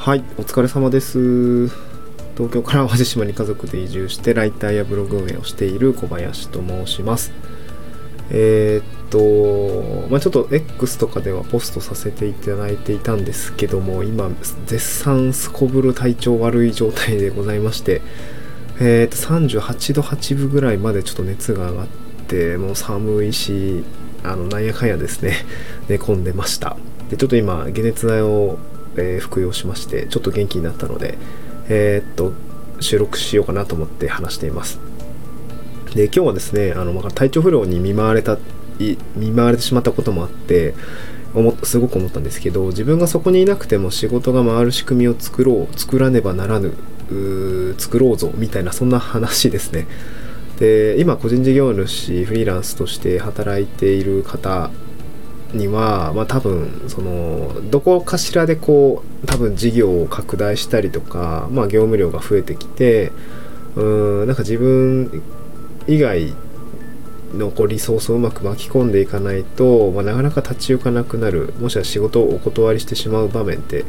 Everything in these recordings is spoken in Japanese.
はいお疲れ様です。東京から淡路島に家族で移住してライターやブログ運営をしている小林と申します。えー、っとまあちょっと X とかではポストさせていただいていたんですけども今絶賛すこぶる体調悪い状態でございましてえー、っと38度8分ぐらいまでちょっと熱が上がってもう寒いしあのなんやかんやですね寝込んでました。でちょっと今解熱剤をえー、服用しましてちょっと元気になったので、えー、っと収録しようかなと思って話しています。で今日はですねあの、まあ、体調不良に見舞われた見舞われてしまったこともあって思すごく思ったんですけど自分がそこにいなくても仕事が回る仕組みを作ろう作らねばならぬ作ろうぞみたいなそんな話ですね。で今個人事業主フリーランスとして働いている方には、まあ、多分そのどこかしらでこう多分事業を拡大したりとか、まあ、業務量が増えてきてうんなんか自分以外のこうリソースをうまく巻き込んでいかないと、まあ、なかなか立ち行かなくなるもしくは仕事をお断りしてしまう場面って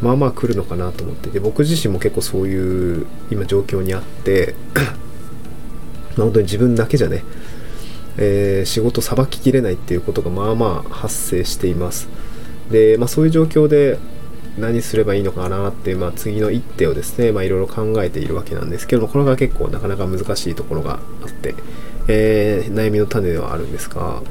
まあまあ来るのかなと思ってて僕自身も結構そういう今状況にあってまあ本当に自分だけじゃねえー、仕事さばききれないっていうことがまあまあ発生しています。で、まあ、そういう状況で何すればいいのかなっていう、まあ、次の一手をですね、まあ、いろいろ考えているわけなんですけどもこれが結構なかなか難しいところがあって、えー、悩みの種ではあるんですが、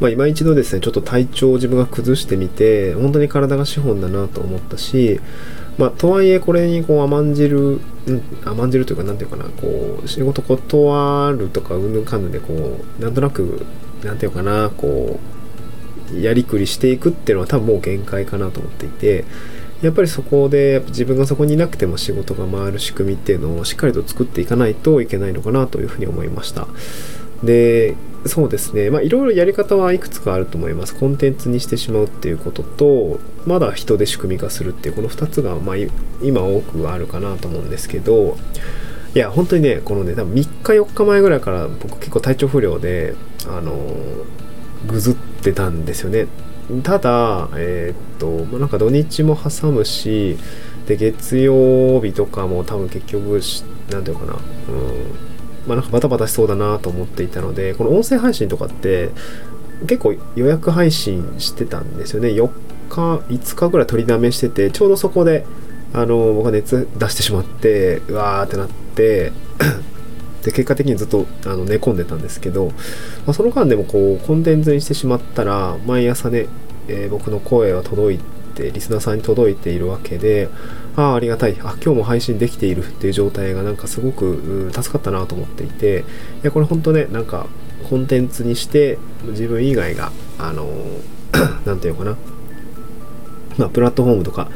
まあ、今一度ですねちょっと体調を自分が崩してみて本当に体が資本だなと思ったしまあ、とはいえこれにこう甘んじる、甘んじるというか、なんていうかな、こう、仕事断るとか、うんぬかんぬんで、こう、なんとなく、なんていうかな、こう、やりくりしていくっていうのは多分もう限界かなと思っていて、やっぱりそこで自分がそこにいなくても仕事が回る仕組みっていうのをしっかりと作っていかないといけないのかなというふうに思いました。で、そうですね。まあ、いろいろやり方はいくつかあると思います。コンテンツにしてしまうっていうことと、まだ人で仕組み化するっていう、この2つが、まあ、今多くあるかなと思うんですけど、いや、本当にね、このね、多分3日4日前ぐらいから僕結構体調不良で、あのぐずってたんですよね。ただ、えー、っと、まあ、なんか土日も挟むし、で、月曜日とかも多分結局、なんていうかな、うん、まあ、なんかバタバタしそうだなと思っていたのでこの音声配信とかって結構予約配信してたんですよね。4日5日ぐらい取りだめしててちょうどそこであの僕が熱出してしまってうわーってなって で結果的にずっとあの寝込んでたんですけど、まあ、その間でもこうコンテンツにしてしまったら毎朝ね、えー、僕の声は届いてリスナーさんに届いているわけでああ、ありがたい。あ、今日も配信できているっていう状態がなんかすごく助かったなと思っていて、いや、これ本当ね、なんかコンテンツにして自分以外が、あの、何て言うのかな、まあ、プラットフォームとか、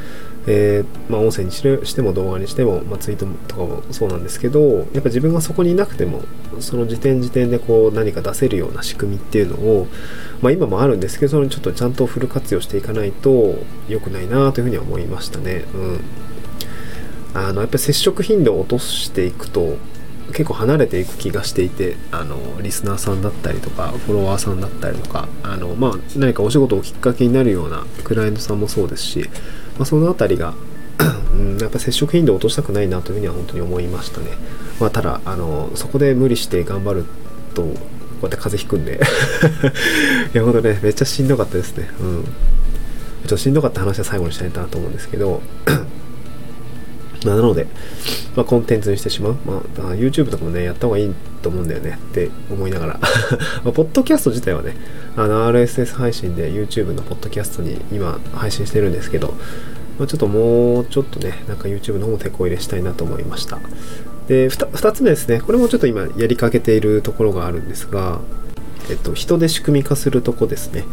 えー、まあ、音声にしても動画にしても、まあ、ツイートとかもそうなんですけどやっぱ自分がそこにいなくてもその時点時点でこう何か出せるような仕組みっていうのを、まあ、今もあるんですけどそれちょっとちゃんとフル活用していかないと良くないなというふうには思いましたね。うんあのやっぱり接触頻度を落としていくと結構離れていく気がしていてあのリスナーさんだったりとかフォロワーさんだったりとかあの、まあ、何かお仕事をきっかけになるようなクライアントさんもそうですし、まあ、その辺りが うん、やっぱ接触頻度を落としたくないなというふうには本当に思いましたね。まあ、ただあのそこで無理して頑張るとこうやって風邪ひくんで いやほんとねめっちゃしんどかったですね。うん。ちょっとしんどかった話は最後にしたいなと思うんですけど ま、なので、まあ、コンテンツにしてしまう。まあ、YouTube とかもね、やった方がいいと思うんだよねって思いながら。まあ、ポッドキャスト自体はね、あの、RSS 配信で YouTube のポッドキャストに今配信してるんですけど、まあ、ちょっともうちょっとね、なんか YouTube の方も手こ入れしたいなと思いました。で2、つ目ですね。これもちょっと今やりかけているところがあるんですが、えっと、人で仕組み化するとこですね。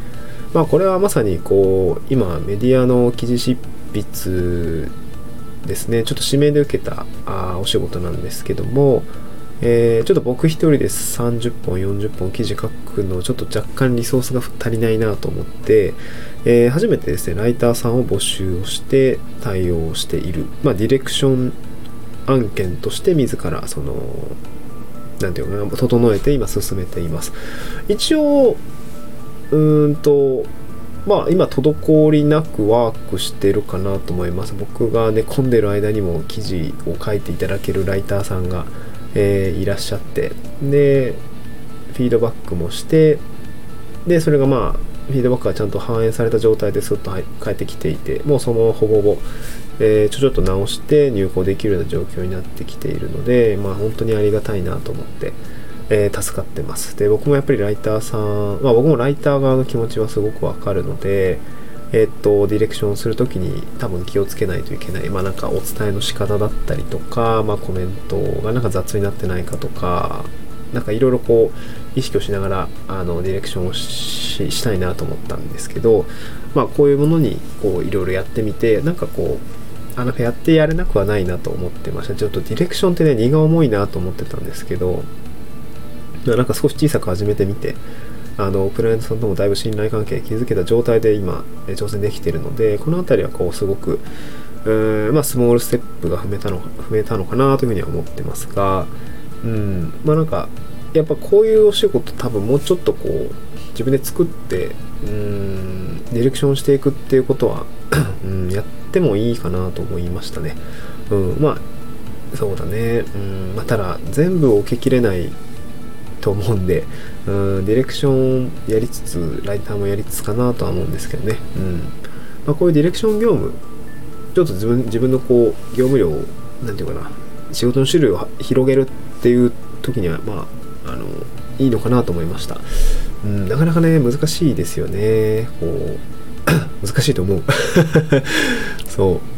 まあ、これはまさにこう、今メディアの記事執筆ですねちょっと指名で受けたあお仕事なんですけども、えー、ちょっと僕一人で30本40本記事書くのちょっと若干リソースが足りないなと思って、えー、初めてですねライターさんを募集をして対応している、まあ、ディレクション案件として自らその何て言うかな整えて今進めています。一応うーんとまあ今滞りなくワークしてるかなと思います。僕が寝込んでる間にも記事を書いていただけるライターさんが、えー、いらっしゃって。でフィードバックもしてでそれがまあフィードバックがちゃんと反映された状態ですっと返ってきていてもうそのほぼほぼ、えー、ちょちょっと直して入稿できるような状況になってきているのでまあ本当にありがたいなと思って、えー、助かってます。で僕もやっぱりライターさんまあ僕もライター側の気持ちはすごくわかるのでえっと、ディレクションするときに多分気をつけないといけない。まあなんかお伝えの仕方だったりとか、まあコメントがなんか雑になってないかとか、なんかいろいろこう意識をしながらあのディレクションをしたいなと思ったんですけど、まあ、こういうものにこういろいろやってみてなんかこうあなんかやってやれなくはないなと思ってましたちょっとディレクションってね荷が重いなと思ってたんですけどなんか少し小さく始めてみてあのクライアントさんともだいぶ信頼関係築けた状態で今挑戦できているのでこの辺りはこうすごくうまあ、スモールステップが踏めたの踏めたのかなというふうには思ってますがうんまあなんかやっぱこういうお仕事多分もうちょっとこう自分で作ってうんディレクションしていくっていうことは うんやってもいいかなと思いましたね。うん、まあそうだね、うんまあ、ただ全部を受けきれないと思うんで、うん、ディレクションやりつつライターもやりつつかなとは思うんですけどね、うん。まあ、こういうディレクション業務ちょっと自分自分のこう業務量を何て言うかな仕事の種類を広げるっていう時にはまああのいいのかなと思いました、うん、なかなかね難しいですよね。こう 難しいと思う。そう。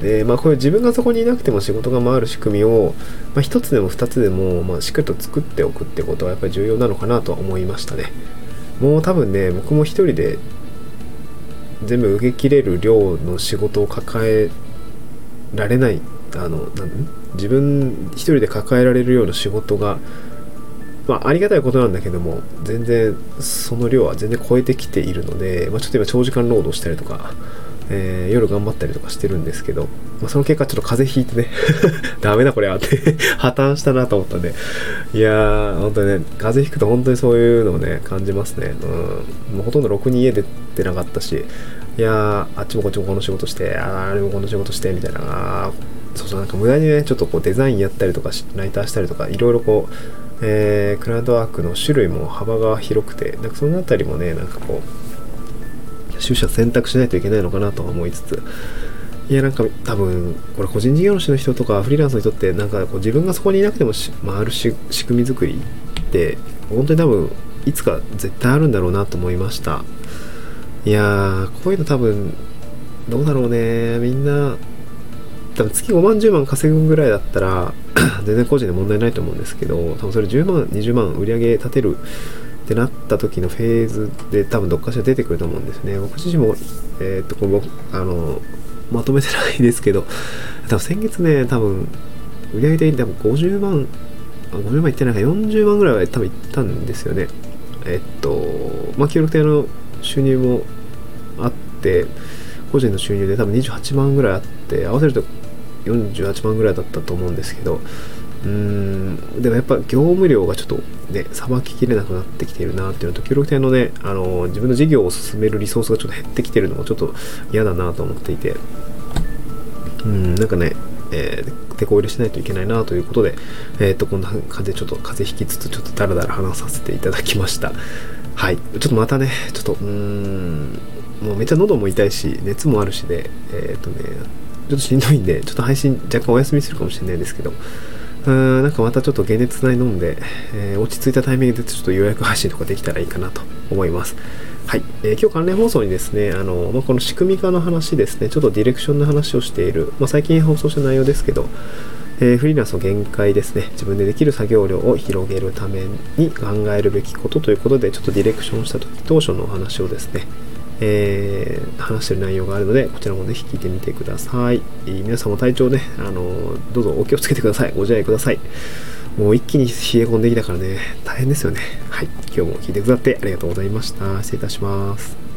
でまあこれ自分がそこにいなくても仕事が回る仕組みを、まあ、1つでも2つでも、まあ、しっかりと作っておくってことはやっぱり重要なのかなとは思いましたね。もう多分ね僕も一人で全部受けきれる量の仕事を抱えられないあのなん自分一人で抱えられるような仕事がまあ、ありがたいことなんだけども全然その量は全然超えてきているので、まあ、ちょっと今長時間労働したりとか、えー、夜頑張ったりとかしてるんですけど、まあ、その結果ちょっと風邪ひいてね ダメだこれはって 破綻したなと思ったんで。いやー本当にね風邪ひくと本当にそういうのをね感じますね。うん。もうほとんどろくに家出てなかったしいやーあっちもこっちもこの仕事してあれもこの仕事してみたいなそうそうなんか無駄にねちょっとこうデザインやったりとかライターしたりとかいろいろこうえー、クラウドワークの種類も幅が広くてなんかその辺りもねなんかこう取捨選択しないといけないのかなとは思いつつ。いやなんか多分これ個人事業主の人とかフリーランスの人ってなんかこう自分がそこにいなくても回る仕組み作りって本当に多分いつか絶対あるんだろうなと思いました。いやーこういうの多分どうだろうね。みんな多分月5万10万稼ぐぐらいだったら 全然個人で問題ないと思うんですけど多分それ10万20万売り上げ立てるってなった時のフェーズで多分どっかしら出てくると思うんですね。僕自身もえー、っとこれあのまとめてないですけど多分先月ね多分売上的に多分50万50万いってないか40万ぐらいは多分いったんですよね。えっとまあ協力隊の収入もあって個人の収入で多分28万ぐらいあって合わせると48万ぐらいだったと思うんですけどうーんでもやっぱ業務量がちょっとねさばききれなくなってきてるなっていうのと協力隊のねあの自分の事業を進めるリソースがちょっと減ってきてるのもちょっと嫌だなと思っていてうんなんかねえー、手こ入れしないといけないなということで、えっ、ー、と、こんな感じでちょっと風邪ひきつつ、ちょっとダラダラ話させていただきました。はい。ちょっとまたね、ちょっと、うーん、もうめっちゃ喉も痛いし、熱もあるしで、えっ、ー、とね、ちょっとしんどいんで、ちょっと配信若干お休みするかもしれないですけど、うー、なんかまたちょっと解熱剤飲んで、えー、落ち着いたタイミングでちょっと予約配信とかできたらいいかなと思います。はい。えー、今日関連放送にですね、あの、まあ、この仕組み化の話ですね、ちょっとディレクションの話をしている、まあ、最近放送した内容ですけど、えー、フリーランスの限界ですね、自分でできる作業量を広げるために考えるべきことということで、ちょっとディレクションした時当初のお話をですね、えー、話してる内容があるので、こちらもぜひ聞いてみてください。皆さんも体調ね、あのどうぞお気をつけてください。ご自愛ください。もう一気に冷え込んできたからね、大変ですよね。はい。今日も聞いてくださってありがとうございました。失礼いたします。